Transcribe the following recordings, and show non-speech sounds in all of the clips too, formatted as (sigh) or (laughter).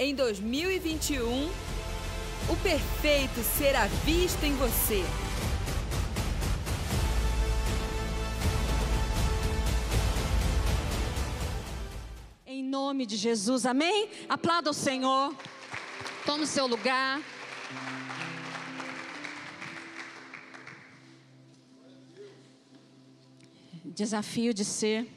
Em 2021, o perfeito será visto em você. Em nome de Jesus, amém? Aplauda o Senhor. Tome o seu lugar. Desafio de ser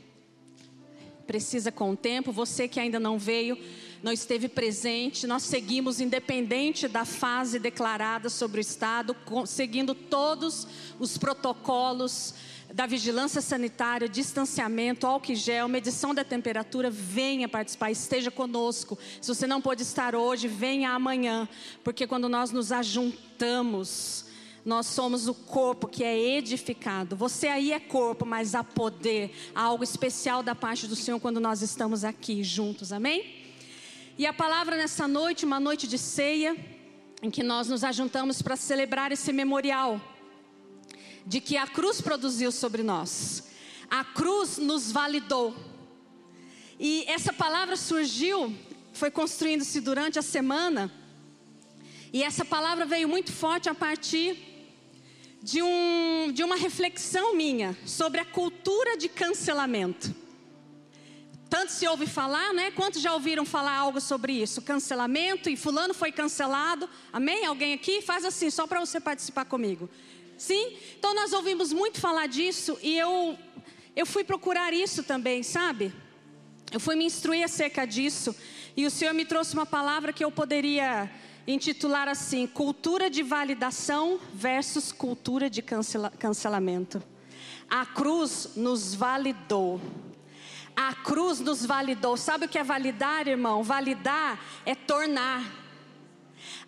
precisa com o tempo. Você que ainda não veio, não esteve presente, nós seguimos independente da fase declarada sobre o Estado, seguindo todos os protocolos da vigilância sanitária, distanciamento, álcool gel, medição da temperatura, venha participar, esteja conosco. Se você não pode estar hoje, venha amanhã, porque quando nós nos ajuntamos, nós somos o corpo que é edificado. Você aí é corpo, mas há poder, há algo especial da parte do Senhor quando nós estamos aqui juntos, amém? E a palavra nessa noite, uma noite de ceia, em que nós nos ajuntamos para celebrar esse memorial de que a cruz produziu sobre nós. A cruz nos validou. E essa palavra surgiu, foi construindo-se durante a semana. E essa palavra veio muito forte a partir de, um, de uma reflexão minha sobre a cultura de cancelamento. Tanto se ouve falar, né? Quantos já ouviram falar algo sobre isso? Cancelamento e fulano foi cancelado. Amém? Alguém aqui? Faz assim, só para você participar comigo. Sim? Então nós ouvimos muito falar disso e eu eu fui procurar isso também, sabe? Eu fui me instruir acerca disso e o Senhor me trouxe uma palavra que eu poderia intitular assim: cultura de validação versus cultura de cancela, cancelamento. A cruz nos validou. A cruz nos validou. Sabe o que é validar, irmão? Validar é tornar.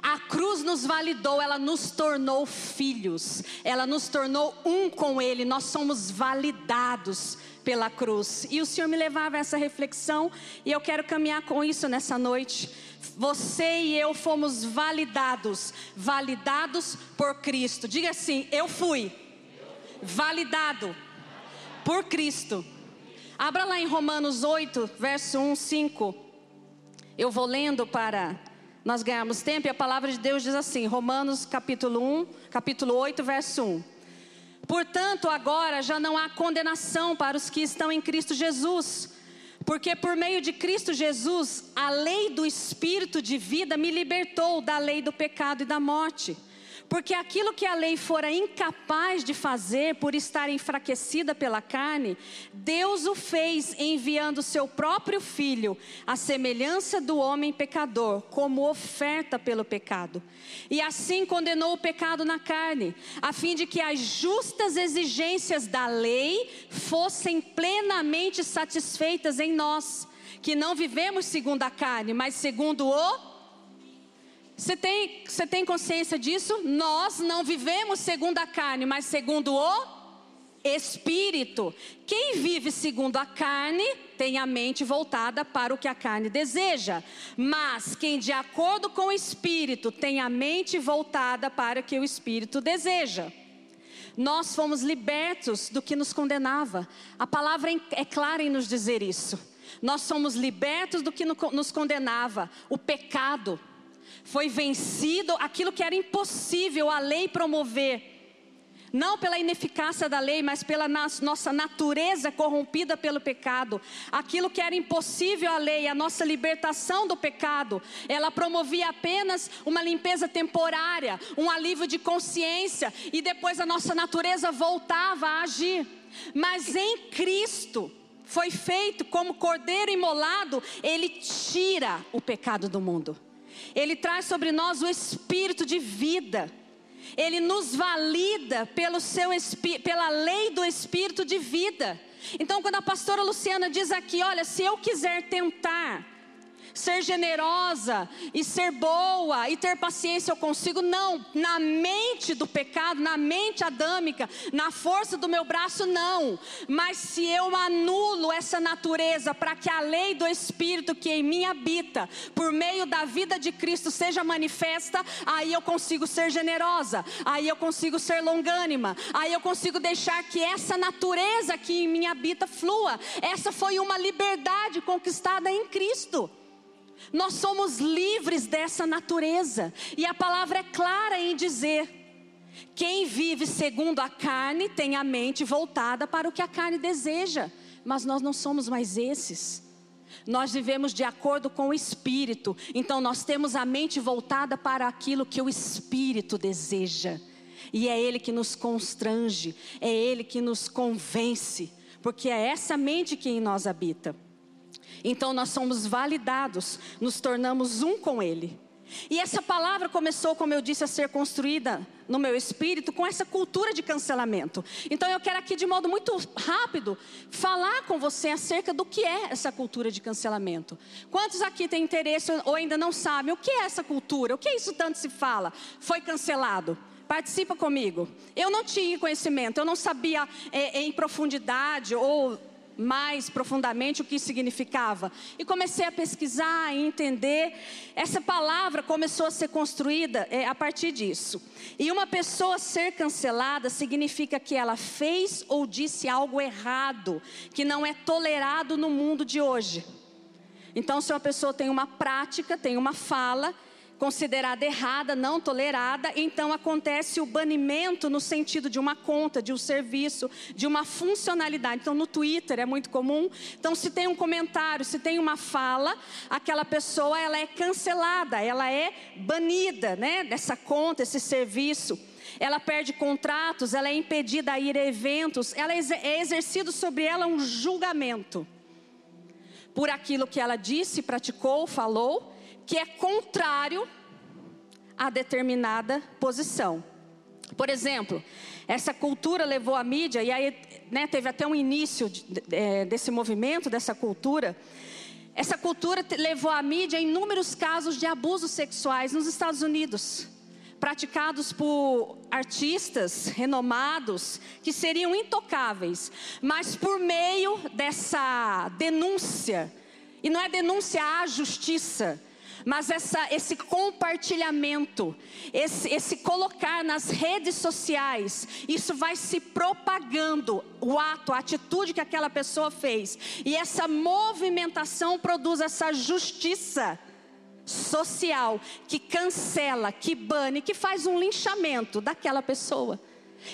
A cruz nos validou, ela nos tornou filhos, ela nos tornou um com Ele, nós somos validados pela cruz. E o Senhor me levava a essa reflexão, e eu quero caminhar com isso nessa noite. Você e eu fomos validados, validados por Cristo. Diga assim: eu fui validado por Cristo. Abra lá em Romanos 8, verso 1, 5. Eu vou lendo para nós ganharmos tempo, e a palavra de Deus diz assim, Romanos capítulo 1, capítulo 8, verso 1. Portanto, agora já não há condenação para os que estão em Cristo Jesus, porque por meio de Cristo Jesus, a lei do Espírito de vida me libertou da lei do pecado e da morte. Porque aquilo que a lei fora incapaz de fazer por estar enfraquecida pela carne, Deus o fez enviando seu próprio filho, à semelhança do homem pecador, como oferta pelo pecado. E assim condenou o pecado na carne, a fim de que as justas exigências da lei fossem plenamente satisfeitas em nós, que não vivemos segundo a carne, mas segundo o você tem, você tem consciência disso? Nós não vivemos segundo a carne, mas segundo o Espírito. Quem vive segundo a carne tem a mente voltada para o que a carne deseja, mas quem de acordo com o Espírito tem a mente voltada para o que o Espírito deseja. Nós fomos libertos do que nos condenava. A palavra é clara em nos dizer isso. Nós somos libertos do que nos condenava, o pecado foi vencido aquilo que era impossível a lei promover. Não pela ineficácia da lei, mas pela nossa natureza corrompida pelo pecado. Aquilo que era impossível à lei, a nossa libertação do pecado, ela promovia apenas uma limpeza temporária, um alívio de consciência, e depois a nossa natureza voltava a agir. Mas em Cristo, foi feito como cordeiro imolado, ele tira o pecado do mundo. Ele traz sobre nós o espírito de vida. Ele nos valida pelo seu pela lei do espírito de vida. Então, quando a pastora Luciana diz aqui, olha, se eu quiser tentar ser generosa e ser boa e ter paciência eu consigo, não, na mente do pecado, na mente adâmica, na força do meu braço, não. Mas se eu anulo essa natureza para que a lei do Espírito que em mim habita, por meio da vida de Cristo, seja manifesta, aí eu consigo ser generosa, aí eu consigo ser longânima, aí eu consigo deixar que essa natureza que em mim habita flua. Essa foi uma liberdade conquistada em Cristo. Nós somos livres dessa natureza. E a palavra é clara em dizer: quem vive segundo a carne tem a mente voltada para o que a carne deseja. Mas nós não somos mais esses. Nós vivemos de acordo com o Espírito. Então nós temos a mente voltada para aquilo que o Espírito deseja. E é Ele que nos constrange, é Ele que nos convence, porque é essa mente que em nós habita. Então nós somos validados, nos tornamos um com Ele. E essa palavra começou, como eu disse, a ser construída no meu espírito com essa cultura de cancelamento. Então eu quero aqui, de modo muito rápido, falar com você acerca do que é essa cultura de cancelamento. Quantos aqui têm interesse ou ainda não sabem o que é essa cultura? O que é isso tanto se fala? Foi cancelado. Participa comigo. Eu não tinha conhecimento, eu não sabia é, em profundidade ou mais profundamente o que significava. E comecei a pesquisar e entender. Essa palavra começou a ser construída é, a partir disso. E uma pessoa ser cancelada significa que ela fez ou disse algo errado, que não é tolerado no mundo de hoje. Então, se uma pessoa tem uma prática, tem uma fala, considerada errada, não tolerada, então acontece o banimento no sentido de uma conta, de um serviço, de uma funcionalidade. Então no Twitter é muito comum. Então se tem um comentário, se tem uma fala, aquela pessoa ela é cancelada, ela é banida, né, dessa conta, esse serviço. Ela perde contratos, ela é impedida a ir a eventos, ela é exercido sobre ela um julgamento por aquilo que ela disse, praticou, falou que é contrário a determinada posição. Por exemplo, essa cultura levou a mídia, e aí né, teve até um início de, é, desse movimento, dessa cultura. Essa cultura levou a mídia a inúmeros casos de abusos sexuais nos Estados Unidos, praticados por artistas renomados que seriam intocáveis, mas por meio dessa denúncia, e não é denúncia à justiça, mas essa, esse compartilhamento, esse, esse colocar nas redes sociais, isso vai se propagando, o ato, a atitude que aquela pessoa fez. E essa movimentação produz essa justiça social que cancela, que bane, que faz um linchamento daquela pessoa.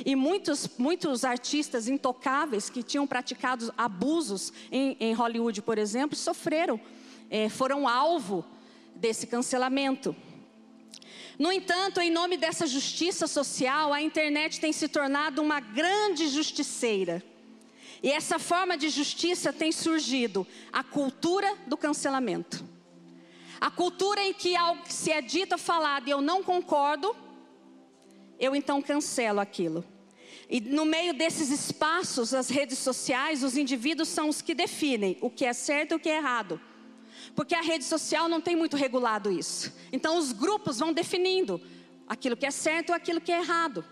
E muitos, muitos artistas intocáveis que tinham praticado abusos em, em Hollywood, por exemplo, sofreram, é, foram alvo desse cancelamento. No entanto, em nome dessa justiça social, a internet tem se tornado uma grande justiceira. E essa forma de justiça tem surgido a cultura do cancelamento. A cultura em que algo que se é dito, falado e eu não concordo, eu então cancelo aquilo. E no meio desses espaços, as redes sociais, os indivíduos são os que definem o que é certo e o que é errado. Porque a rede social não tem muito regulado isso. Então os grupos vão definindo aquilo que é certo ou aquilo que é errado.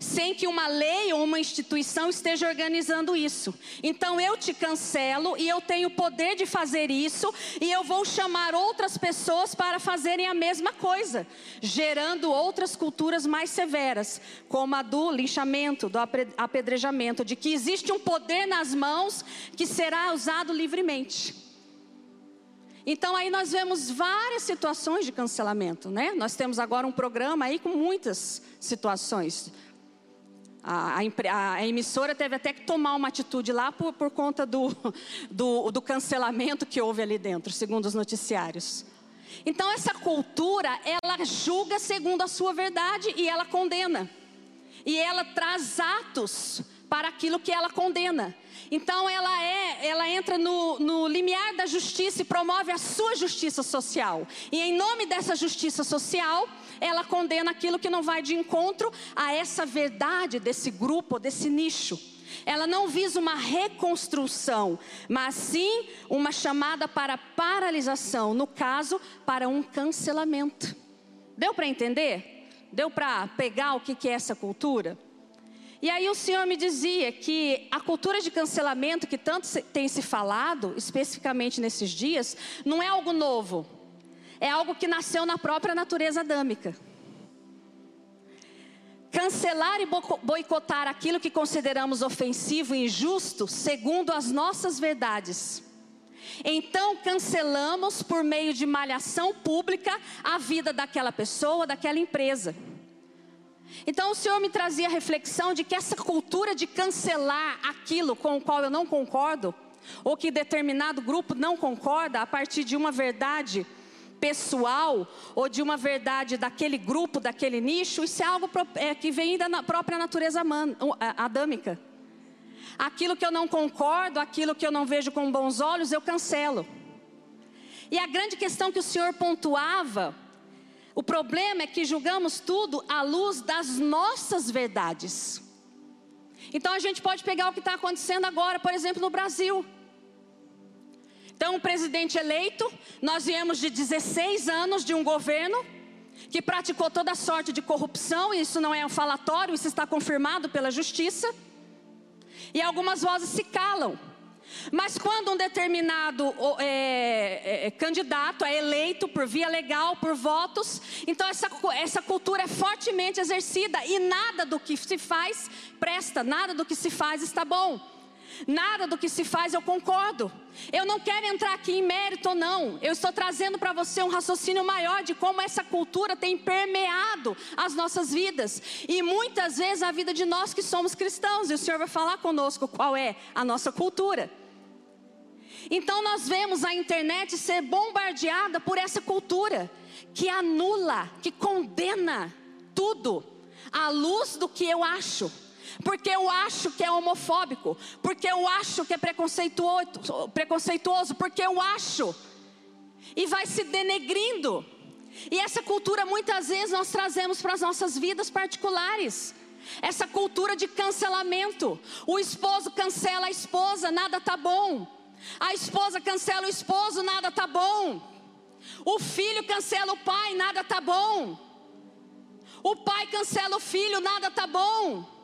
Sem que uma lei ou uma instituição esteja organizando isso. Então eu te cancelo e eu tenho o poder de fazer isso, e eu vou chamar outras pessoas para fazerem a mesma coisa, gerando outras culturas mais severas, como a do linchamento, do apedrejamento, de que existe um poder nas mãos que será usado livremente. Então aí nós vemos várias situações de cancelamento, né? Nós temos agora um programa aí com muitas situações. A, a, a, emissora teve até que tomar uma atitude lá por, por conta do, (laughs) do, do cancelamento que houve ali dentro, segundo os noticiários. Então essa cultura, ela julga segundo a sua verdade e ela condena. E ela traz atos para aquilo que ela condena. Então ela é, ela entra no, no limiar da justiça e promove a sua justiça social. E em nome dessa justiça social, ela condena aquilo que não vai de encontro a essa verdade desse grupo, desse nicho. Ela não visa uma reconstrução, mas sim uma chamada para paralisação, no caso, para um cancelamento. Deu para entender? Deu para pegar o que é essa cultura? E aí o Senhor me dizia que a cultura de cancelamento que tanto tem se falado, especificamente nesses dias, não é algo novo. É algo que nasceu na própria natureza adâmica. Cancelar e boicotar aquilo que consideramos ofensivo e injusto, segundo as nossas verdades, Então cancelamos por meio de malhação pública a vida daquela pessoa, daquela empresa. Então o Senhor me trazia a reflexão de que essa cultura de cancelar aquilo com o qual eu não concordo, ou que determinado grupo não concorda a partir de uma verdade pessoal ou de uma verdade daquele grupo, daquele nicho, isso é algo é, que vem da própria natureza adâmica. Aquilo que eu não concordo, aquilo que eu não vejo com bons olhos, eu cancelo. E a grande questão que o Senhor pontuava, o problema é que julgamos tudo à luz das nossas verdades. Então a gente pode pegar o que está acontecendo agora, por exemplo, no Brasil. Então, o presidente eleito, nós viemos de 16 anos de um governo que praticou toda sorte de corrupção, e isso não é um falatório, isso está confirmado pela justiça. E algumas vozes se calam. Mas quando um determinado é, é, é, candidato é eleito por via legal, por votos, então essa, essa cultura é fortemente exercida e nada do que se faz presta, nada do que se faz está bom. Nada do que se faz eu concordo. Eu não quero entrar aqui em mérito não. Eu estou trazendo para você um raciocínio maior de como essa cultura tem permeado as nossas vidas. E muitas vezes a vida de nós que somos cristãos. E o Senhor vai falar conosco qual é a nossa cultura. Então nós vemos a internet ser bombardeada por essa cultura que anula, que condena tudo à luz do que eu acho porque eu acho que é homofóbico, porque eu acho que é preconceituoso, preconceituoso, porque eu acho, e vai se denegrindo. E essa cultura muitas vezes nós trazemos para as nossas vidas particulares. Essa cultura de cancelamento. O esposo cancela a esposa, nada tá bom. A esposa cancela o esposo, nada tá bom. O filho cancela o pai, nada tá bom. O pai cancela o filho, nada tá bom.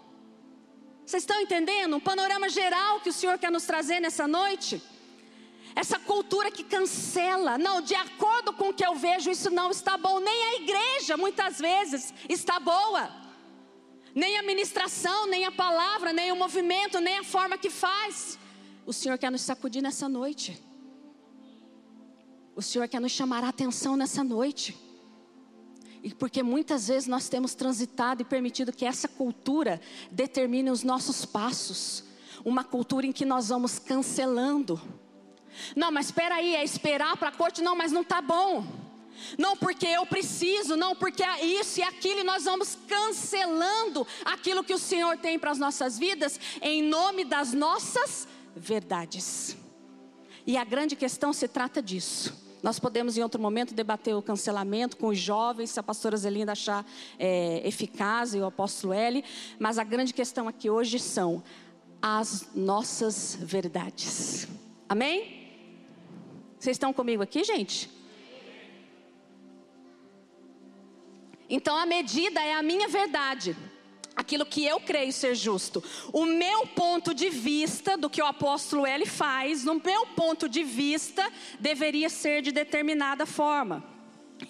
Vocês estão entendendo? Um panorama geral que o Senhor quer nos trazer nessa noite? Essa cultura que cancela, não, de acordo com o que eu vejo, isso não está bom. Nem a igreja, muitas vezes, está boa. Nem a ministração, nem a palavra, nem o movimento, nem a forma que faz. O Senhor quer nos sacudir nessa noite. O Senhor quer nos chamar a atenção nessa noite. E porque muitas vezes nós temos transitado e permitido que essa cultura determine os nossos passos. Uma cultura em que nós vamos cancelando. Não, mas espera aí, é esperar para a corte? Não, mas não está bom. Não porque eu preciso, não porque é isso e aquilo, e nós vamos cancelando aquilo que o Senhor tem para as nossas vidas, em nome das nossas verdades. E a grande questão se trata disso. Nós podemos, em outro momento, debater o cancelamento com os jovens, se a pastora Zelinda achar é, eficaz e o apóstolo L. Mas a grande questão aqui hoje são as nossas verdades. Amém? Vocês estão comigo aqui, gente? Então a medida é a minha verdade aquilo que eu creio ser justo. O meu ponto de vista do que o apóstolo L faz, no meu ponto de vista, deveria ser de determinada forma.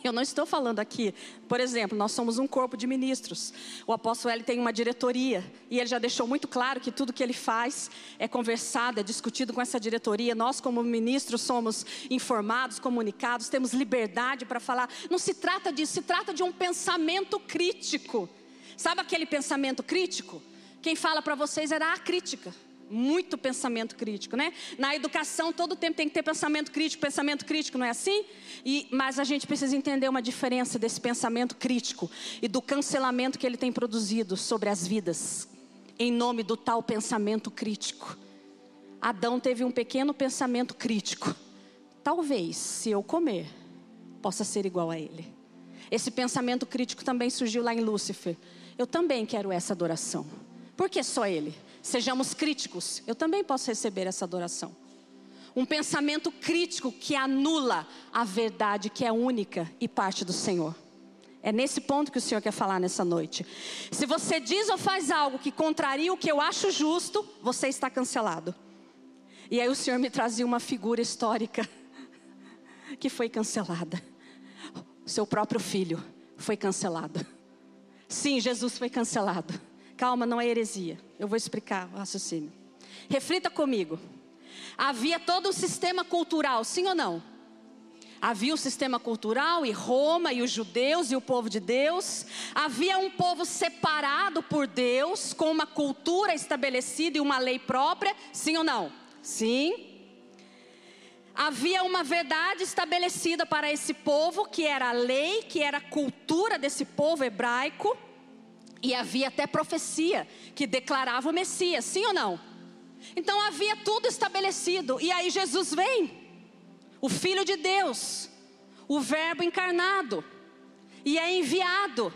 Eu não estou falando aqui, por exemplo, nós somos um corpo de ministros. O apóstolo L tem uma diretoria e ele já deixou muito claro que tudo que ele faz é conversado, é discutido com essa diretoria. Nós, como ministros, somos informados, comunicados, temos liberdade para falar. Não se trata disso, se trata de um pensamento crítico. Sabe aquele pensamento crítico? Quem fala para vocês era a crítica. Muito pensamento crítico, né? Na educação, todo tempo tem que ter pensamento crítico, pensamento crítico, não é assim? E, mas a gente precisa entender uma diferença desse pensamento crítico e do cancelamento que ele tem produzido sobre as vidas, em nome do tal pensamento crítico. Adão teve um pequeno pensamento crítico. Talvez, se eu comer, possa ser igual a ele. Esse pensamento crítico também surgiu lá em Lúcifer. Eu também quero essa adoração. Por que só Ele? Sejamos críticos. Eu também posso receber essa adoração. Um pensamento crítico que anula a verdade que é única e parte do Senhor. É nesse ponto que o Senhor quer falar nessa noite. Se você diz ou faz algo que contraria o que eu acho justo, você está cancelado. E aí o Senhor me trazia uma figura histórica (laughs) que foi cancelada. Seu próprio filho foi cancelado. Sim, Jesus foi cancelado. Calma, não é heresia. Eu vou explicar o raciocínio. Reflita comigo. Havia todo um sistema cultural, sim ou não? Havia o sistema cultural e Roma e os judeus e o povo de Deus. Havia um povo separado por Deus, com uma cultura estabelecida e uma lei própria, sim ou não? Sim. Havia uma verdade estabelecida para esse povo, que era a lei, que era a cultura desse povo hebraico. E havia até profecia que declarava o Messias, sim ou não? Então havia tudo estabelecido. E aí Jesus vem o Filho de Deus, o Verbo encarnado, e é enviado.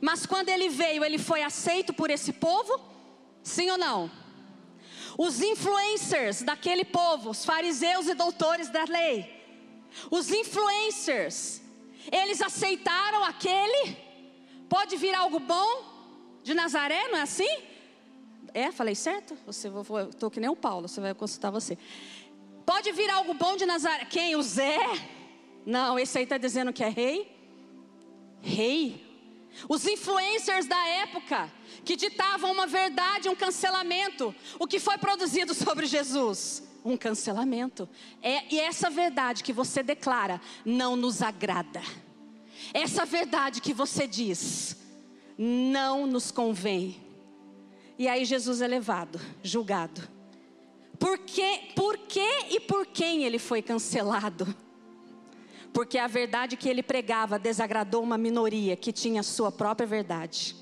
Mas quando ele veio, ele foi aceito por esse povo? Sim ou não? Os influencers daquele povo, os fariseus e doutores da lei, os influencers, eles aceitaram aquele? Pode vir algo bom de Nazaré, não é assim? É, falei certo? Você, estou que nem o Paulo, você vai consultar você. Pode vir algo bom de Nazaré. Quem? O Zé? Não, esse aí está dizendo que é rei. Rei. Os influencers da época que ditavam uma verdade, um cancelamento. O que foi produzido sobre Jesus? Um cancelamento. É, e essa verdade que você declara não nos agrada. Essa verdade que você diz não nos convém. E aí Jesus é levado, julgado por que, por que e por quem ele foi cancelado? Porque a verdade que ele pregava desagradou uma minoria que tinha sua própria verdade.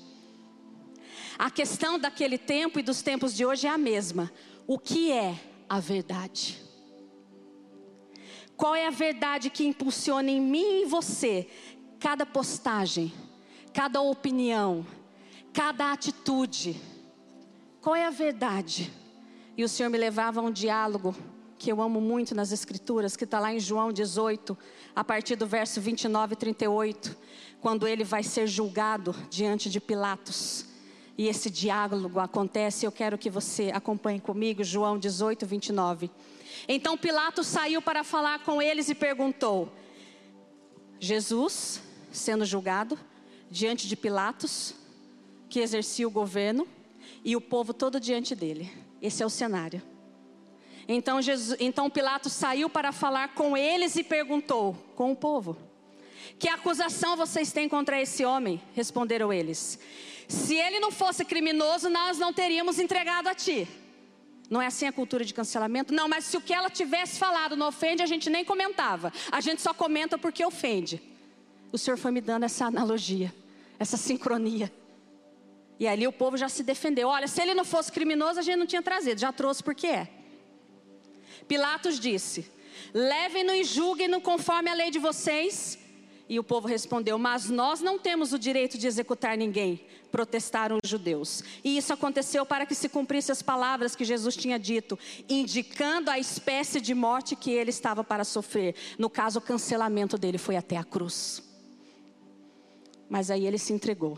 A questão daquele tempo e dos tempos de hoje é a mesma. O que é a verdade? Qual é a verdade que impulsiona em mim e em você cada postagem, cada opinião, cada atitude? Qual é a verdade? E o Senhor me levava a um diálogo que eu amo muito nas Escrituras, que está lá em João 18, a partir do verso 29 e 38, quando ele vai ser julgado diante de Pilatos. E esse diálogo acontece, eu quero que você acompanhe comigo, João 18, 29. Então Pilatos saiu para falar com eles e perguntou: Jesus, sendo julgado, diante de Pilatos, que exercia o governo, e o povo todo diante dele. Esse é o cenário. Então, Jesus, então Pilatos saiu para falar com eles e perguntou, com o povo: Que acusação vocês têm contra esse homem? Responderam eles: Se ele não fosse criminoso, nós não teríamos entregado a ti. Não é assim a cultura de cancelamento? Não, mas se o que ela tivesse falado não ofende, a gente nem comentava. A gente só comenta porque ofende. O Senhor foi me dando essa analogia, essa sincronia. E ali o povo já se defendeu. Olha, se ele não fosse criminoso, a gente não tinha trazido, já trouxe porque é. Pilatos disse: Levem-no e julguem-no conforme a lei de vocês. E o povo respondeu: Mas nós não temos o direito de executar ninguém. Protestaram os judeus. E isso aconteceu para que se cumprissem as palavras que Jesus tinha dito, indicando a espécie de morte que ele estava para sofrer. No caso, o cancelamento dele foi até a cruz. Mas aí ele se entregou.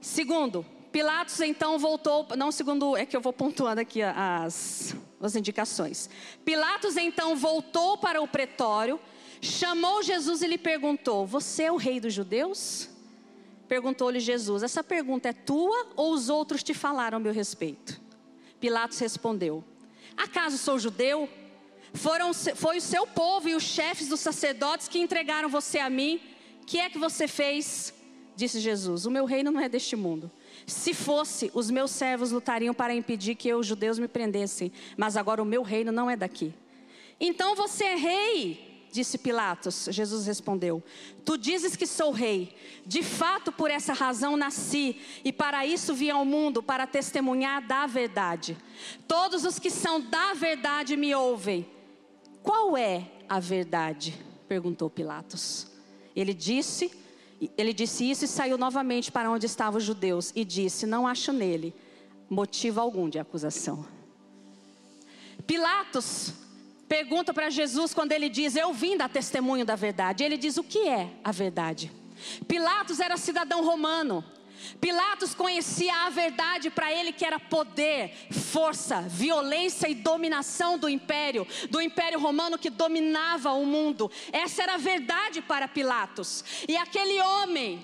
Segundo, Pilatos então voltou, não segundo, é que eu vou pontuando aqui as, as indicações. Pilatos então voltou para o pretório, chamou Jesus e lhe perguntou: Você é o rei dos judeus? Perguntou-lhe Jesus: Essa pergunta é tua ou os outros te falaram a meu respeito? Pilatos respondeu: Acaso sou judeu? Foram, foi o seu povo e os chefes dos sacerdotes que entregaram você a mim. Que é que você fez? Disse Jesus: O meu reino não é deste mundo. Se fosse, os meus servos lutariam para impedir que os judeus me prendessem, mas agora o meu reino não é daqui. Então você é rei, disse Pilatos. Jesus respondeu: Tu dizes que sou rei. De fato, por essa razão nasci, e para isso vim ao mundo, para testemunhar da verdade. Todos os que são da verdade me ouvem. Qual é a verdade? perguntou Pilatos. Ele disse: ele disse isso e saiu novamente para onde estavam os judeus e disse: Não acho nele motivo algum de acusação. Pilatos pergunta para Jesus quando ele diz: Eu vim dar testemunho da verdade. Ele diz: O que é a verdade? Pilatos era cidadão romano. Pilatos conhecia a verdade para ele que era poder, força, violência e dominação do império, do império romano que dominava o mundo. Essa era a verdade para Pilatos. E aquele homem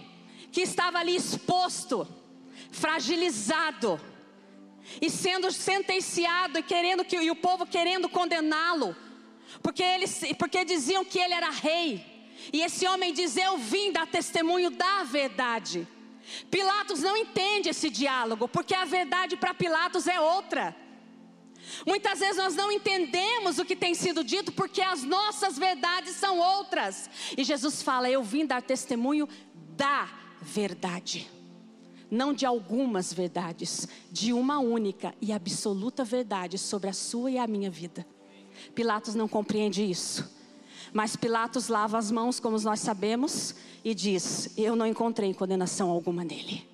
que estava ali exposto, fragilizado, e sendo sentenciado e querendo que e o povo querendo condená-lo, porque eles porque diziam que ele era rei. E esse homem diz: "Eu vim dar testemunho da verdade". Pilatos não entende esse diálogo, porque a verdade para Pilatos é outra. Muitas vezes nós não entendemos o que tem sido dito porque as nossas verdades são outras. E Jesus fala: Eu vim dar testemunho da verdade. Não de algumas verdades, de uma única e absoluta verdade sobre a sua e a minha vida. Pilatos não compreende isso. Mas Pilatos lava as mãos, como nós sabemos, e diz: Eu não encontrei condenação alguma nele.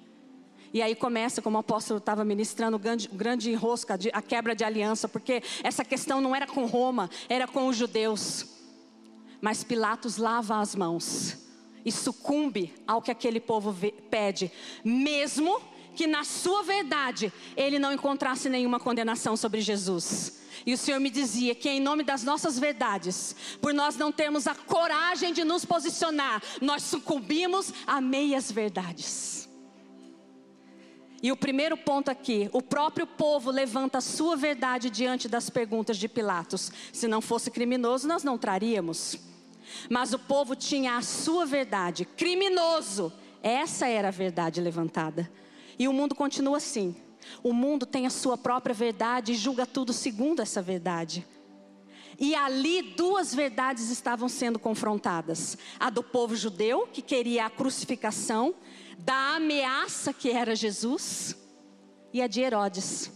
E aí começa, como o apóstolo estava ministrando, o grande, grande enrosco, a quebra de aliança, porque essa questão não era com Roma, era com os judeus. Mas Pilatos lava as mãos e sucumbe ao que aquele povo pede, mesmo que na sua verdade ele não encontrasse nenhuma condenação sobre Jesus. E o Senhor me dizia que, em nome das nossas verdades, por nós não termos a coragem de nos posicionar, nós sucumbimos a meias verdades. E o primeiro ponto aqui, o próprio povo levanta a sua verdade diante das perguntas de Pilatos. Se não fosse criminoso, nós não traríamos. Mas o povo tinha a sua verdade, criminoso. Essa era a verdade levantada. E o mundo continua assim. O mundo tem a sua própria verdade e julga tudo segundo essa verdade. E ali duas verdades estavam sendo confrontadas: a do povo judeu, que queria a crucificação, da ameaça que era Jesus, e a de Herodes,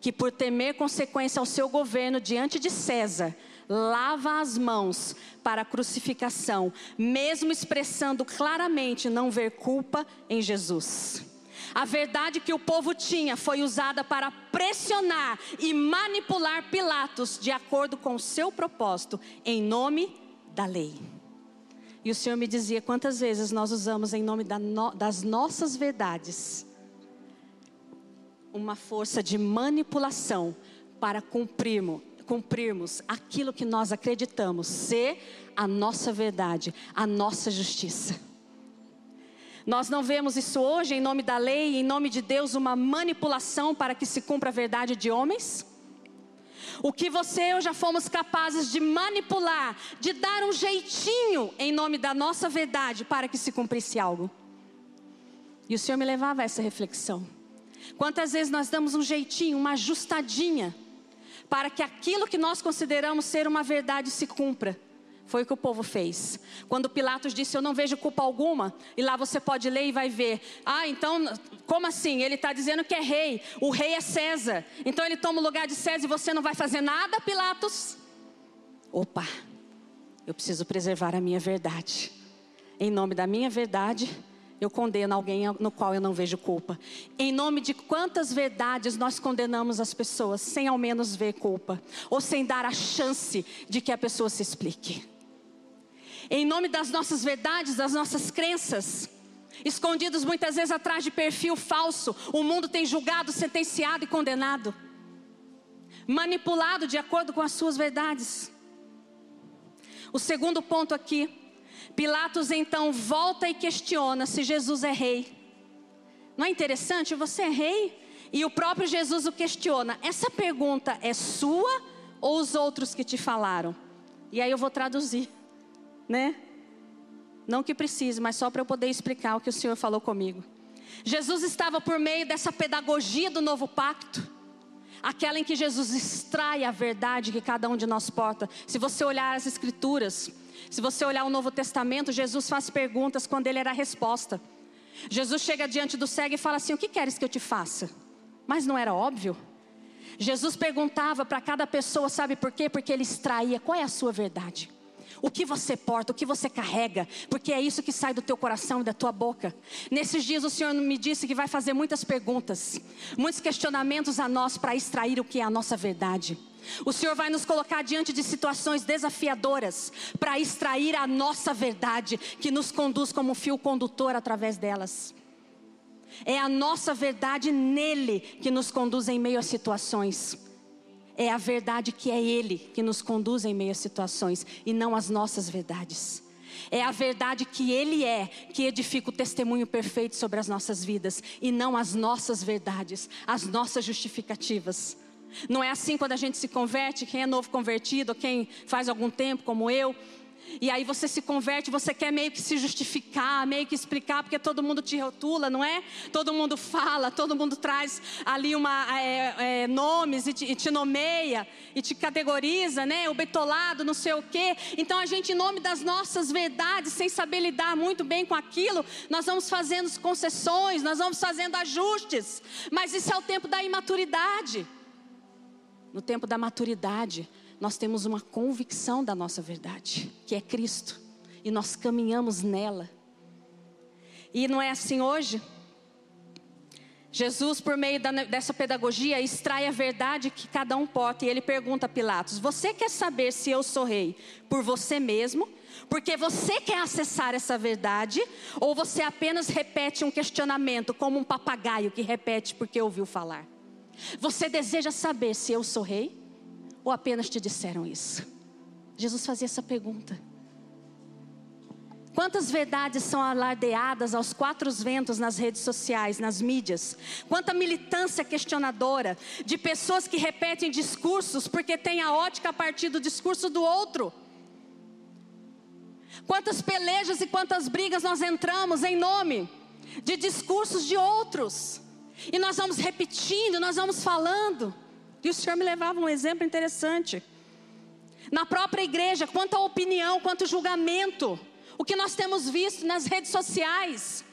que por temer consequência ao seu governo diante de César, lava as mãos para a crucificação, mesmo expressando claramente não ver culpa em Jesus. A verdade que o povo tinha foi usada para pressionar e manipular Pilatos de acordo com o seu propósito, em nome da lei. E o Senhor me dizia quantas vezes nós usamos em nome da no, das nossas verdades uma força de manipulação para cumprirmos, cumprirmos aquilo que nós acreditamos ser a nossa verdade, a nossa justiça. Nós não vemos isso hoje em nome da lei, em nome de Deus, uma manipulação para que se cumpra a verdade de homens? O que você e eu já fomos capazes de manipular, de dar um jeitinho em nome da nossa verdade para que se cumprisse algo. E o Senhor me levava a essa reflexão. Quantas vezes nós damos um jeitinho, uma ajustadinha, para que aquilo que nós consideramos ser uma verdade se cumpra. Foi o que o povo fez. Quando Pilatos disse: Eu não vejo culpa alguma, e lá você pode ler e vai ver. Ah, então, como assim? Ele está dizendo que é rei. O rei é César. Então ele toma o lugar de César e você não vai fazer nada, Pilatos? Opa, eu preciso preservar a minha verdade. Em nome da minha verdade, eu condeno alguém no qual eu não vejo culpa. Em nome de quantas verdades nós condenamos as pessoas sem ao menos ver culpa, ou sem dar a chance de que a pessoa se explique em nome das nossas verdades, das nossas crenças, escondidos muitas vezes atrás de perfil falso, o mundo tem julgado, sentenciado e condenado, manipulado de acordo com as suas verdades. O segundo ponto aqui, Pilatos então volta e questiona se Jesus é rei. Não é interessante? Você é rei? E o próprio Jesus o questiona: essa pergunta é sua ou os outros que te falaram? E aí eu vou traduzir né? Não que precise, mas só para eu poder explicar o que o Senhor falou comigo. Jesus estava por meio dessa pedagogia do novo pacto, aquela em que Jesus extrai a verdade que cada um de nós porta. Se você olhar as Escrituras, se você olhar o Novo Testamento, Jesus faz perguntas quando ele era a resposta. Jesus chega diante do cego e fala assim: O que queres que eu te faça? Mas não era óbvio? Jesus perguntava para cada pessoa, sabe por quê? Porque ele extraía qual é a sua verdade o que você porta, o que você carrega, porque é isso que sai do teu coração e da tua boca. Nesses dias o Senhor me disse que vai fazer muitas perguntas, muitos questionamentos a nós para extrair o que é a nossa verdade. O Senhor vai nos colocar diante de situações desafiadoras para extrair a nossa verdade, que nos conduz como fio condutor através delas. É a nossa verdade nele que nos conduz em meio a situações. É a verdade que é Ele que nos conduz em meio a situações e não as nossas verdades. É a verdade que Ele é que edifica o testemunho perfeito sobre as nossas vidas e não as nossas verdades, as nossas justificativas. Não é assim quando a gente se converte, quem é novo convertido, quem faz algum tempo, como eu, e aí você se converte, você quer meio que se justificar, meio que explicar, porque todo mundo te rotula, não é? Todo mundo fala, todo mundo traz ali uma, é, é, nomes e te, e te, nomeia e te categoriza, né? O betolado, não sei o quê. Então a gente, em nome das nossas verdades, sem saber lidar muito bem com aquilo, nós vamos fazendo concessões, nós vamos fazendo ajustes. Mas isso é o tempo da imaturidade. No tempo da maturidade, nós temos uma convicção da nossa verdade, que é Cristo, e nós caminhamos nela. E não é assim hoje? Jesus, por meio da, dessa pedagogia, extrai a verdade que cada um porta. E ele pergunta a Pilatos: Você quer saber se eu sou rei por você mesmo? Porque você quer acessar essa verdade? Ou você apenas repete um questionamento, como um papagaio que repete porque ouviu falar? Você deseja saber se eu sou rei? Ou apenas te disseram isso? Jesus fazia essa pergunta. Quantas verdades são alardeadas aos quatro ventos nas redes sociais, nas mídias? Quanta militância questionadora de pessoas que repetem discursos porque têm a ótica a partir do discurso do outro? Quantas pelejas e quantas brigas nós entramos em nome de discursos de outros? E nós vamos repetindo, nós vamos falando. E o Senhor me levava um exemplo interessante. Na própria igreja, quanto à opinião, quanto ao julgamento, o que nós temos visto nas redes sociais.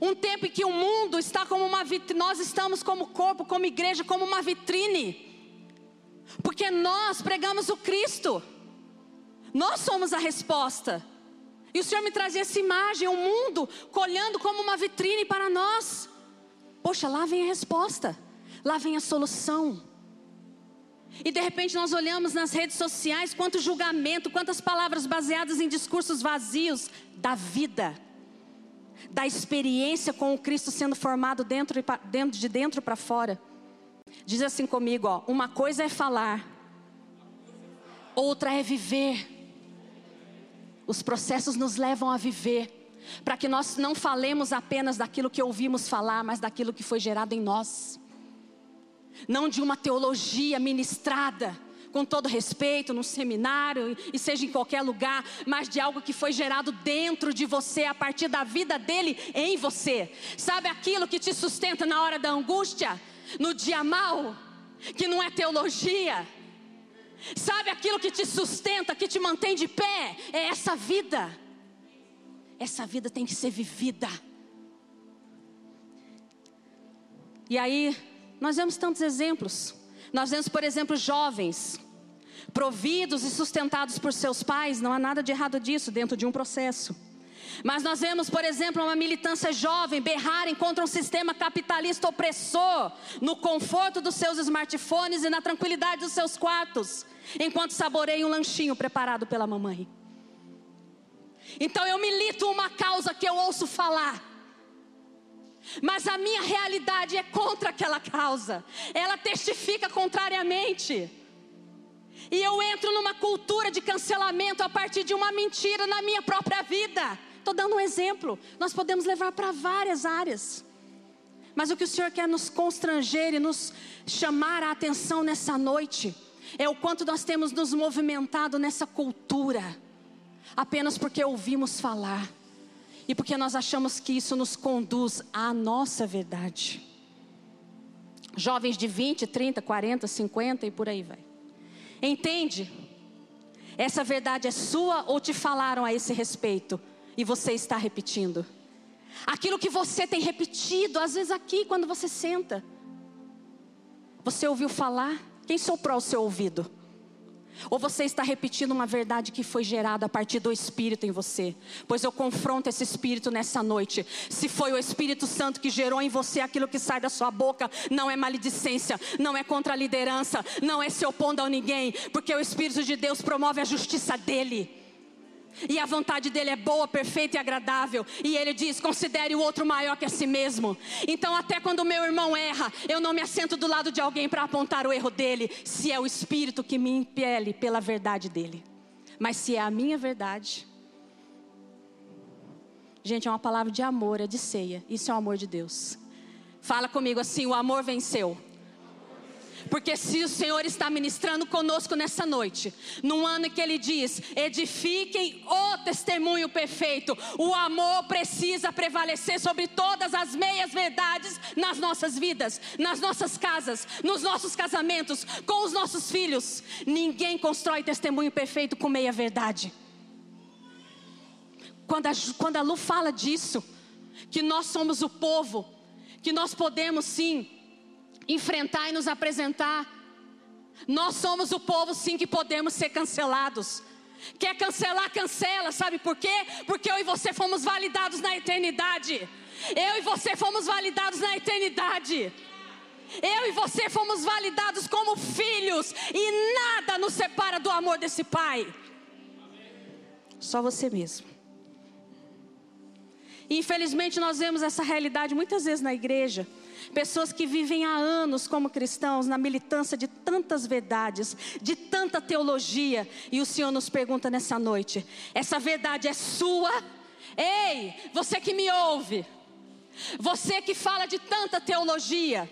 Um tempo em que o mundo está como uma vitrine, nós estamos como corpo, como igreja, como uma vitrine. Porque nós pregamos o Cristo. Nós somos a resposta. E o Senhor me trazia essa imagem, o mundo colhendo como uma vitrine para nós. Poxa, lá vem a resposta lá vem a solução. E de repente nós olhamos nas redes sociais quanto julgamento, quantas palavras baseadas em discursos vazios da vida, da experiência com o Cristo sendo formado dentro, dentro de dentro para fora. Diz assim comigo, ó, uma coisa é falar, outra é viver. Os processos nos levam a viver, para que nós não falemos apenas daquilo que ouvimos falar, mas daquilo que foi gerado em nós não de uma teologia ministrada, com todo respeito, num seminário e seja em qualquer lugar, mas de algo que foi gerado dentro de você, a partir da vida dele em você. Sabe aquilo que te sustenta na hora da angústia, no dia mal, que não é teologia? Sabe aquilo que te sustenta, que te mantém de pé? É essa vida. Essa vida tem que ser vivida. E aí, nós vemos tantos exemplos. Nós vemos, por exemplo, jovens providos e sustentados por seus pais, não há nada de errado disso dentro de um processo. Mas nós vemos, por exemplo, uma militância jovem berrarem contra um sistema capitalista opressor, no conforto dos seus smartphones e na tranquilidade dos seus quartos, enquanto saboreiam um lanchinho preparado pela mamãe. Então eu milito uma causa que eu ouço falar mas a minha realidade é contra aquela causa, ela testifica contrariamente. E eu entro numa cultura de cancelamento a partir de uma mentira na minha própria vida. Estou dando um exemplo, nós podemos levar para várias áreas. Mas o que o Senhor quer nos constranger e nos chamar a atenção nessa noite é o quanto nós temos nos movimentado nessa cultura, apenas porque ouvimos falar e porque nós achamos que isso nos conduz à nossa verdade. Jovens de 20, 30, 40, 50 e por aí vai. Entende? Essa verdade é sua ou te falaram a esse respeito e você está repetindo? Aquilo que você tem repetido, às vezes aqui, quando você senta. Você ouviu falar? Quem soprou o seu ouvido? Ou você está repetindo uma verdade que foi gerada a partir do Espírito em você? Pois eu confronto esse Espírito nessa noite. Se foi o Espírito Santo que gerou em você aquilo que sai da sua boca, não é maledicência, não é contra a liderança, não é se opondo a ninguém, porque o Espírito de Deus promove a justiça dele. E a vontade dele é boa, perfeita e agradável. E ele diz: considere o outro maior que a si mesmo. Então, até quando o meu irmão erra, eu não me assento do lado de alguém para apontar o erro dele, se é o Espírito que me impele pela verdade dele. Mas se é a minha verdade, Gente, é uma palavra de amor, é de ceia. Isso é o amor de Deus. Fala comigo assim: o amor venceu. Porque se o Senhor está ministrando conosco nessa noite, num ano que Ele diz: edifiquem o testemunho perfeito, o amor precisa prevalecer sobre todas as meias verdades nas nossas vidas, nas nossas casas, nos nossos casamentos, com os nossos filhos. Ninguém constrói testemunho perfeito com meia verdade. Quando a, quando a Lu fala disso, que nós somos o povo, que nós podemos sim enfrentar e nos apresentar. Nós somos o povo, sim, que podemos ser cancelados. Quer cancelar, cancela, sabe por quê? Porque eu e você fomos validados na eternidade. Eu e você fomos validados na eternidade. Eu e você fomos validados como filhos, e nada nos separa do amor desse Pai. Só você mesmo. infelizmente nós vemos essa realidade muitas vezes na igreja. Pessoas que vivem há anos como cristãos na militância de tantas verdades, de tanta teologia, e o Senhor nos pergunta nessa noite: essa verdade é sua? Ei, você que me ouve, você que fala de tanta teologia,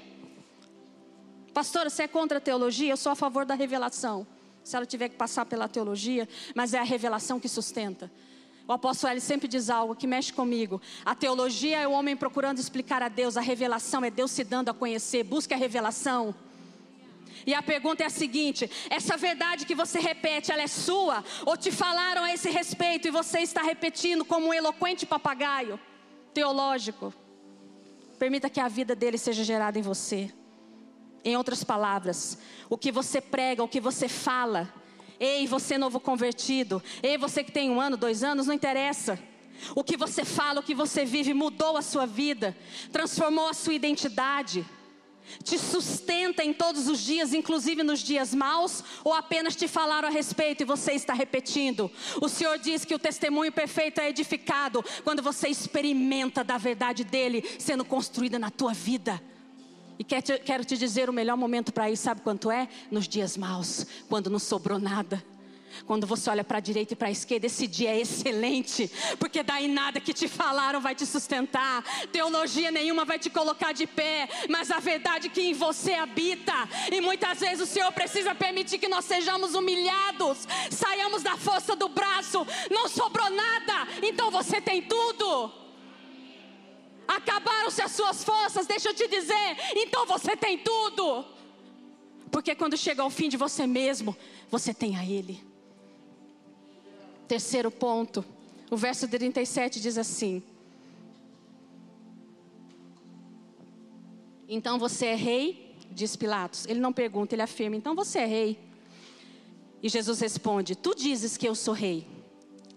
pastora, você é contra a teologia? Eu sou a favor da revelação. Se ela tiver que passar pela teologia, mas é a revelação que sustenta. O apóstolo ele sempre diz algo que mexe comigo. A teologia é o homem procurando explicar a Deus, a revelação é Deus se dando a conhecer. Busque a revelação. E a pergunta é a seguinte: essa verdade que você repete, ela é sua? Ou te falaram a esse respeito e você está repetindo como um eloquente papagaio teológico? Permita que a vida dele seja gerada em você. Em outras palavras, o que você prega, o que você fala, Ei, você novo convertido. Ei, você que tem um ano, dois anos, não interessa. O que você fala, o que você vive mudou a sua vida, transformou a sua identidade, te sustenta em todos os dias, inclusive nos dias maus, ou apenas te falaram a respeito e você está repetindo. O Senhor diz que o testemunho perfeito é edificado quando você experimenta da verdade dele sendo construída na tua vida. E quero te dizer o melhor momento para ir, sabe quanto é? Nos dias maus, quando não sobrou nada. Quando você olha para a direita e para a esquerda, esse dia é excelente, porque daí nada que te falaram vai te sustentar, teologia nenhuma vai te colocar de pé, mas a verdade que em você habita, e muitas vezes o Senhor precisa permitir que nós sejamos humilhados, saiamos da força do braço, não sobrou nada, então você tem tudo. Acabaram-se as suas forças, deixa eu te dizer. Então você tem tudo. Porque quando chega ao fim de você mesmo, você tem a Ele. Terceiro ponto, o verso 37 diz assim: Então você é rei? Diz Pilatos. Ele não pergunta, ele afirma: Então você é rei? E Jesus responde: Tu dizes que eu sou rei.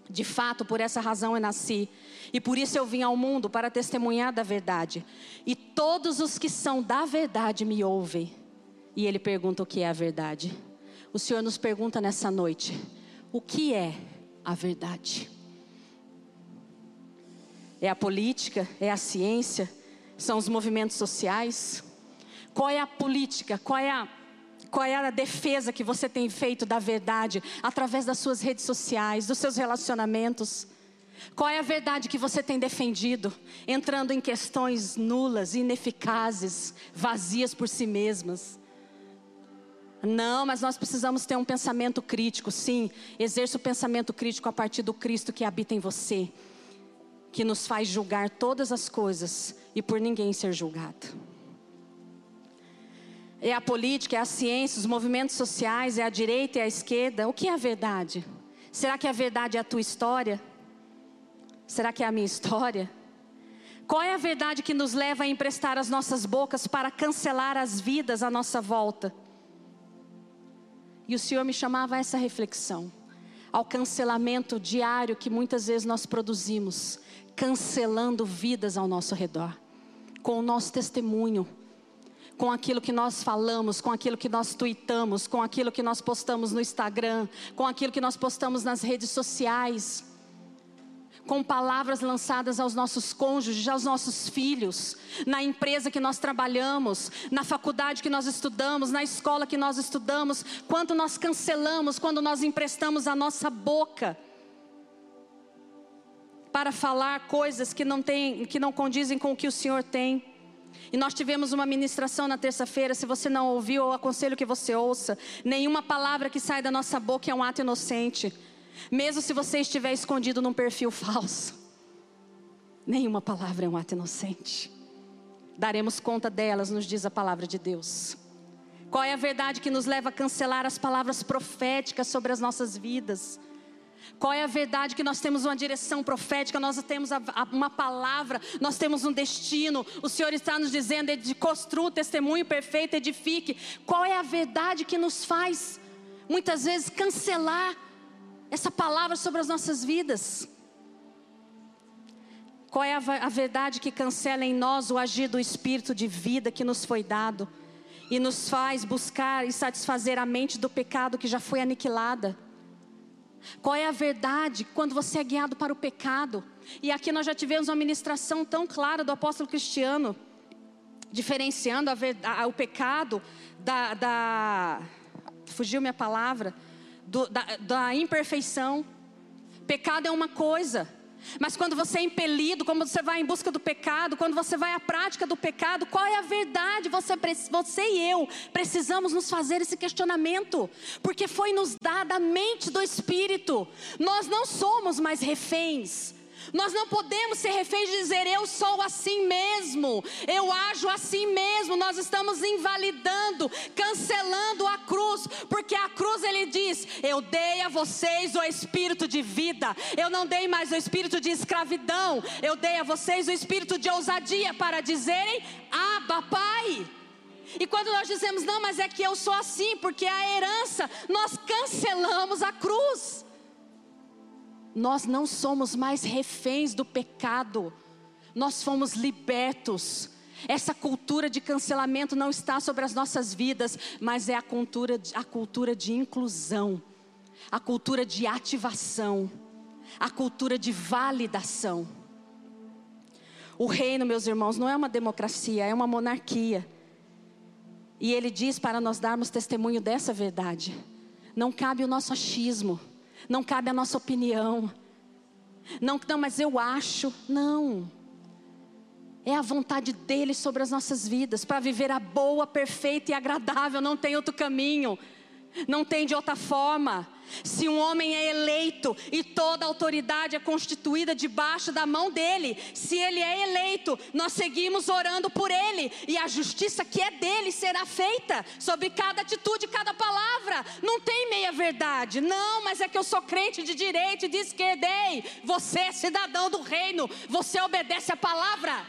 De fato, por essa razão eu nasci, e por isso eu vim ao mundo para testemunhar da verdade. E todos os que são da verdade me ouvem. E ele pergunta o que é a verdade. O Senhor nos pergunta nessa noite: o que é a verdade? É a política? É a ciência? São os movimentos sociais? Qual é a política? Qual é a qual é a defesa que você tem feito da verdade através das suas redes sociais, dos seus relacionamentos? Qual é a verdade que você tem defendido, entrando em questões nulas, ineficazes, vazias por si mesmas? Não, mas nós precisamos ter um pensamento crítico, sim. Exerça o pensamento crítico a partir do Cristo que habita em você, que nos faz julgar todas as coisas e por ninguém ser julgado é a política, é a ciência, os movimentos sociais, é a direita e a esquerda. O que é a verdade? Será que a verdade é a tua história? Será que é a minha história? Qual é a verdade que nos leva a emprestar as nossas bocas para cancelar as vidas à nossa volta? E o Senhor me chamava a essa reflexão, ao cancelamento diário que muitas vezes nós produzimos, cancelando vidas ao nosso redor, com o nosso testemunho com aquilo que nós falamos, com aquilo que nós tweetamos, com aquilo que nós postamos no Instagram, com aquilo que nós postamos nas redes sociais, com palavras lançadas aos nossos cônjuges, aos nossos filhos, na empresa que nós trabalhamos, na faculdade que nós estudamos, na escola que nós estudamos, quanto nós cancelamos quando nós emprestamos a nossa boca para falar coisas que não, tem, que não condizem com o que o Senhor tem. E nós tivemos uma ministração na terça-feira. Se você não ouviu, eu aconselho que você ouça. Nenhuma palavra que sai da nossa boca é um ato inocente, mesmo se você estiver escondido num perfil falso. Nenhuma palavra é um ato inocente. Daremos conta delas, nos diz a palavra de Deus. Qual é a verdade que nos leva a cancelar as palavras proféticas sobre as nossas vidas? Qual é a verdade que nós temos uma direção profética, nós temos a, a, uma palavra, nós temos um destino. O Senhor está nos dizendo: construa o testemunho perfeito, edifique. Qual é a verdade que nos faz, muitas vezes, cancelar essa palavra sobre as nossas vidas? Qual é a, a verdade que cancela em nós o agir do Espírito de vida que nos foi dado e nos faz buscar e satisfazer a mente do pecado que já foi aniquilada? Qual é a verdade quando você é guiado para o pecado? E aqui nós já tivemos uma ministração tão clara do apóstolo Cristiano, diferenciando a verdade, o pecado da, da, fugiu minha palavra, do, da, da imperfeição. Pecado é uma coisa, mas quando você é impelido, quando você vai em busca do pecado, quando você vai à prática do pecado, qual é a verdade? Você, você e eu precisamos nos fazer esse questionamento, porque foi nos dada a mente do Espírito. Nós não somos mais reféns nós não podemos ser reféns de dizer eu sou assim mesmo, eu ajo assim mesmo. Nós estamos invalidando, cancelando a cruz, porque a cruz ele diz: Eu dei a vocês o espírito de vida, eu não dei mais o espírito de escravidão, eu dei a vocês o espírito de ousadia para dizerem: Abba, Pai. E quando nós dizemos, não, mas é que eu sou assim, porque é a herança, nós cancelamos a cruz. Nós não somos mais reféns do pecado, nós fomos libertos. Essa cultura de cancelamento não está sobre as nossas vidas, mas é a cultura, a cultura de inclusão, a cultura de ativação, a cultura de validação. O reino, meus irmãos, não é uma democracia, é uma monarquia. E ele diz para nós darmos testemunho dessa verdade. Não cabe o nosso achismo não cabe a nossa opinião. Não, não, mas eu acho. Não. É a vontade dele sobre as nossas vidas, para viver a boa, perfeita e agradável, não tem outro caminho. Não tem de outra forma. Se um homem é eleito e toda autoridade é constituída debaixo da mão dele, se ele é eleito, nós seguimos orando por ele e a justiça que é dele será feita sobre cada atitude, cada palavra. Não tem meia verdade. Não, mas é que eu sou crente de direito e de esquerda. Ei, você é cidadão do reino, você obedece a palavra.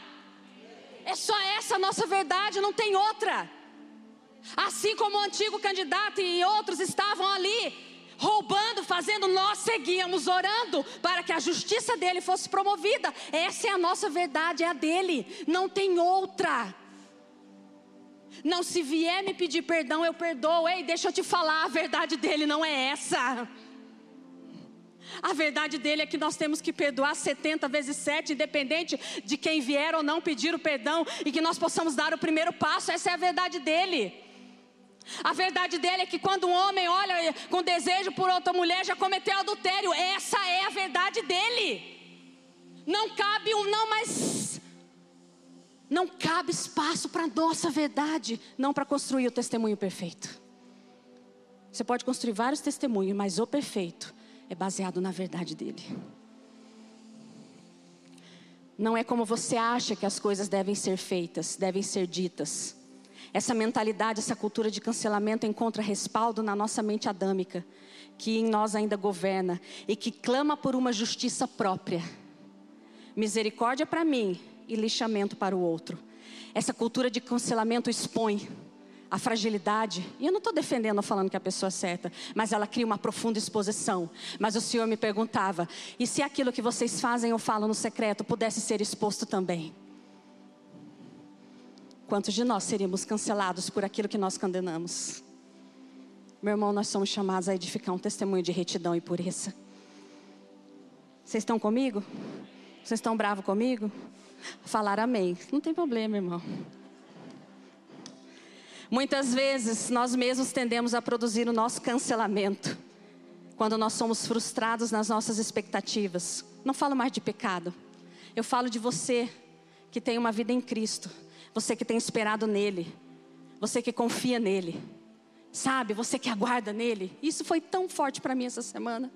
É só essa a nossa verdade, não tem outra. Assim como o antigo candidato e outros estavam ali, roubando, fazendo, nós seguíamos orando para que a justiça dele fosse promovida. Essa é a nossa verdade, é a dele, não tem outra. Não, se vier me pedir perdão, eu perdoo. Ei, deixa eu te falar, a verdade dele não é essa. A verdade dele é que nós temos que perdoar 70 vezes 7, independente de quem vier ou não pedir o perdão, e que nós possamos dar o primeiro passo. Essa é a verdade dele. A verdade dele é que quando um homem olha com desejo por outra mulher, já cometeu adultério. Essa é a verdade dele. Não cabe um não, mas não cabe espaço para nossa verdade, não para construir o testemunho perfeito. Você pode construir vários testemunhos, mas o perfeito é baseado na verdade dele. Não é como você acha que as coisas devem ser feitas, devem ser ditas. Essa mentalidade, essa cultura de cancelamento encontra respaldo na nossa mente adâmica, que em nós ainda governa e que clama por uma justiça própria. Misericórdia para mim e lixamento para o outro. Essa cultura de cancelamento expõe a fragilidade, e eu não estou defendendo ou falando que a pessoa é certa, mas ela cria uma profunda exposição. Mas o Senhor me perguntava: e se aquilo que vocês fazem ou falam no secreto pudesse ser exposto também? Quantos de nós seríamos cancelados por aquilo que nós condenamos? Meu irmão, nós somos chamados a edificar um testemunho de retidão e pureza. Vocês estão comigo? Vocês estão bravos comigo? Falar amém. Não tem problema, irmão. Muitas vezes nós mesmos tendemos a produzir o nosso cancelamento. quando nós somos frustrados nas nossas expectativas. Não falo mais de pecado. Eu falo de você que tem uma vida em Cristo, você que tem esperado nele, você que confia nele, sabe? Você que aguarda nele. Isso foi tão forte para mim essa semana,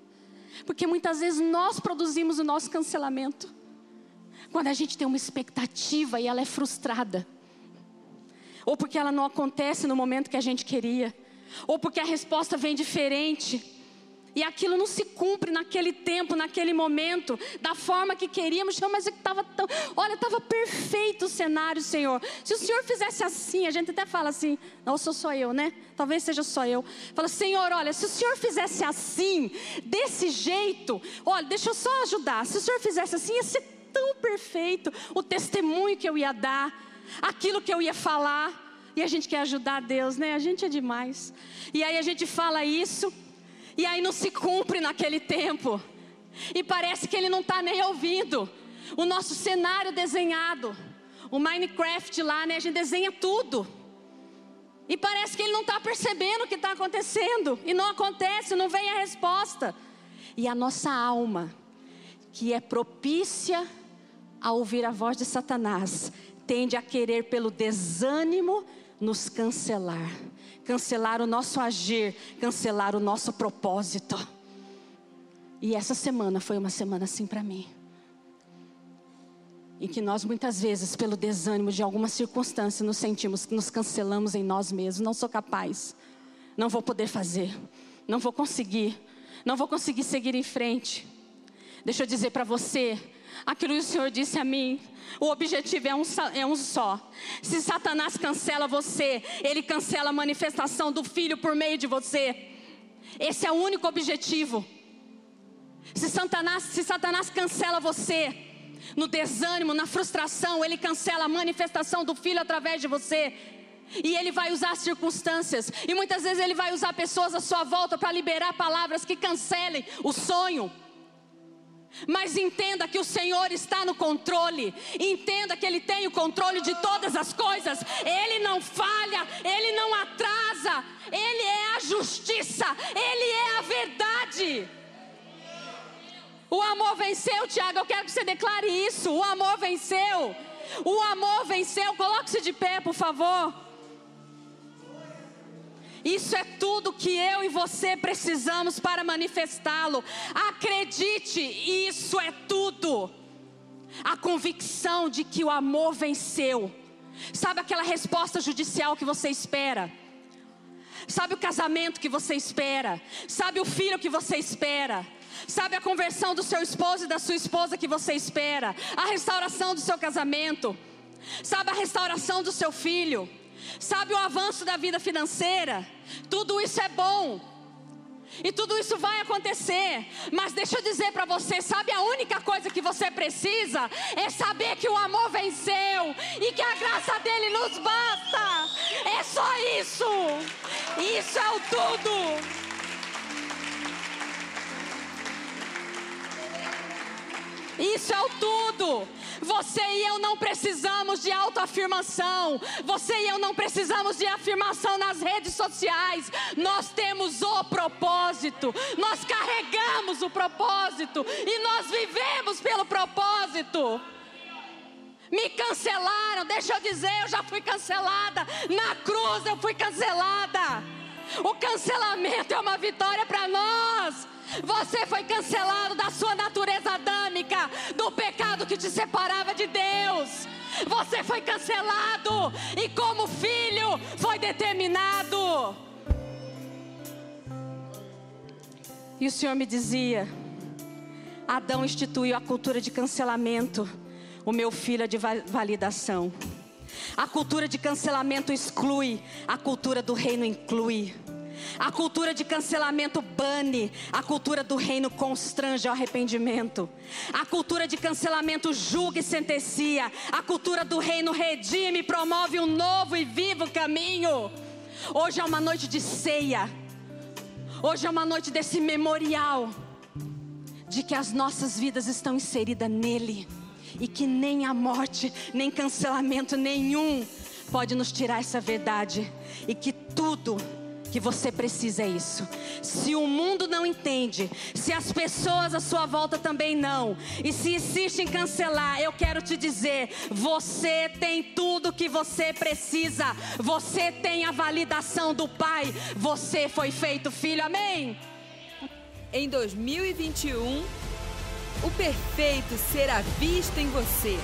porque muitas vezes nós produzimos o nosso cancelamento quando a gente tem uma expectativa e ela é frustrada, ou porque ela não acontece no momento que a gente queria, ou porque a resposta vem diferente. E aquilo não se cumpre naquele tempo, naquele momento, da forma que queríamos. Mas estava tão. Olha, estava perfeito o cenário, Senhor. Se o Senhor fizesse assim, a gente até fala assim, não sou só eu, né? Talvez seja só eu. Fala, Senhor, olha, se o Senhor fizesse assim, desse jeito, olha, deixa eu só ajudar. Se o Senhor fizesse assim, ia ser tão perfeito o testemunho que eu ia dar, aquilo que eu ia falar. E a gente quer ajudar Deus, né? A gente é demais. E aí a gente fala isso. E aí não se cumpre naquele tempo. E parece que ele não está nem ouvindo. O nosso cenário desenhado. O Minecraft lá, né? A gente desenha tudo. E parece que ele não está percebendo o que está acontecendo. E não acontece, não vem a resposta. E a nossa alma, que é propícia a ouvir a voz de Satanás, tende a querer pelo desânimo nos cancelar cancelar o nosso agir, cancelar o nosso propósito. E essa semana foi uma semana assim para mim. Em que nós muitas vezes, pelo desânimo de alguma circunstância, nos sentimos que nos cancelamos em nós mesmos. Não sou capaz, não vou poder fazer, não vou conseguir, não vou conseguir seguir em frente. Deixa eu dizer para você, aquilo que o Senhor disse a mim, o objetivo é um, é um só. Se Satanás cancela você, ele cancela a manifestação do Filho por meio de você. Esse é o único objetivo. Se Satanás, se Satanás cancela você, no desânimo, na frustração, ele cancela a manifestação do Filho através de você. E ele vai usar circunstâncias. E muitas vezes ele vai usar pessoas à sua volta para liberar palavras que cancelem o sonho mas entenda que o Senhor está no controle. Entenda que Ele tem o controle de todas as coisas. Ele não falha, Ele não atrasa. Ele é a justiça, Ele é a verdade. O amor venceu, Tiago. Eu quero que você declare isso. O amor venceu. O amor venceu. Coloque-se de pé, por favor. Isso é tudo que eu e você precisamos para manifestá-lo. Acredite, isso é tudo. A convicção de que o amor venceu. Sabe aquela resposta judicial que você espera? Sabe o casamento que você espera? Sabe o filho que você espera? Sabe a conversão do seu esposo e da sua esposa que você espera? A restauração do seu casamento? Sabe a restauração do seu filho? Sabe o avanço da vida financeira? Tudo isso é bom. E tudo isso vai acontecer. Mas deixa eu dizer para você: sabe a única coisa que você precisa? É saber que o amor venceu e que a graça dele nos basta. É só isso. Isso é o tudo. Isso é o tudo. Você e eu não precisamos de autoafirmação. Você e eu não precisamos de afirmação nas redes sociais. Nós temos o propósito. Nós carregamos o propósito e nós vivemos pelo propósito. Me cancelaram, deixa eu dizer, eu já fui cancelada. Na cruz eu fui cancelada. O cancelamento é uma vitória para nós. Você foi cancelado da sua natureza adâmica, do pecado que te separava de Deus. Você foi cancelado e, como filho, foi determinado. E o Senhor me dizia: Adão instituiu a cultura de cancelamento, o meu filho é de validação. A cultura de cancelamento exclui, a cultura do reino inclui. A cultura de cancelamento bane, a cultura do reino constrange ao arrependimento. A cultura de cancelamento julga e sentencia. A cultura do reino redime e promove um novo e vivo caminho. Hoje é uma noite de ceia. Hoje é uma noite desse memorial de que as nossas vidas estão inseridas nele e que nem a morte, nem cancelamento nenhum pode nos tirar essa verdade e que tudo que você precisa é isso. Se o mundo não entende, se as pessoas à sua volta também não, e se insiste em cancelar, eu quero te dizer: você tem tudo que você precisa, você tem a validação do Pai, você foi feito filho, amém? Em 2021, o perfeito será visto em você.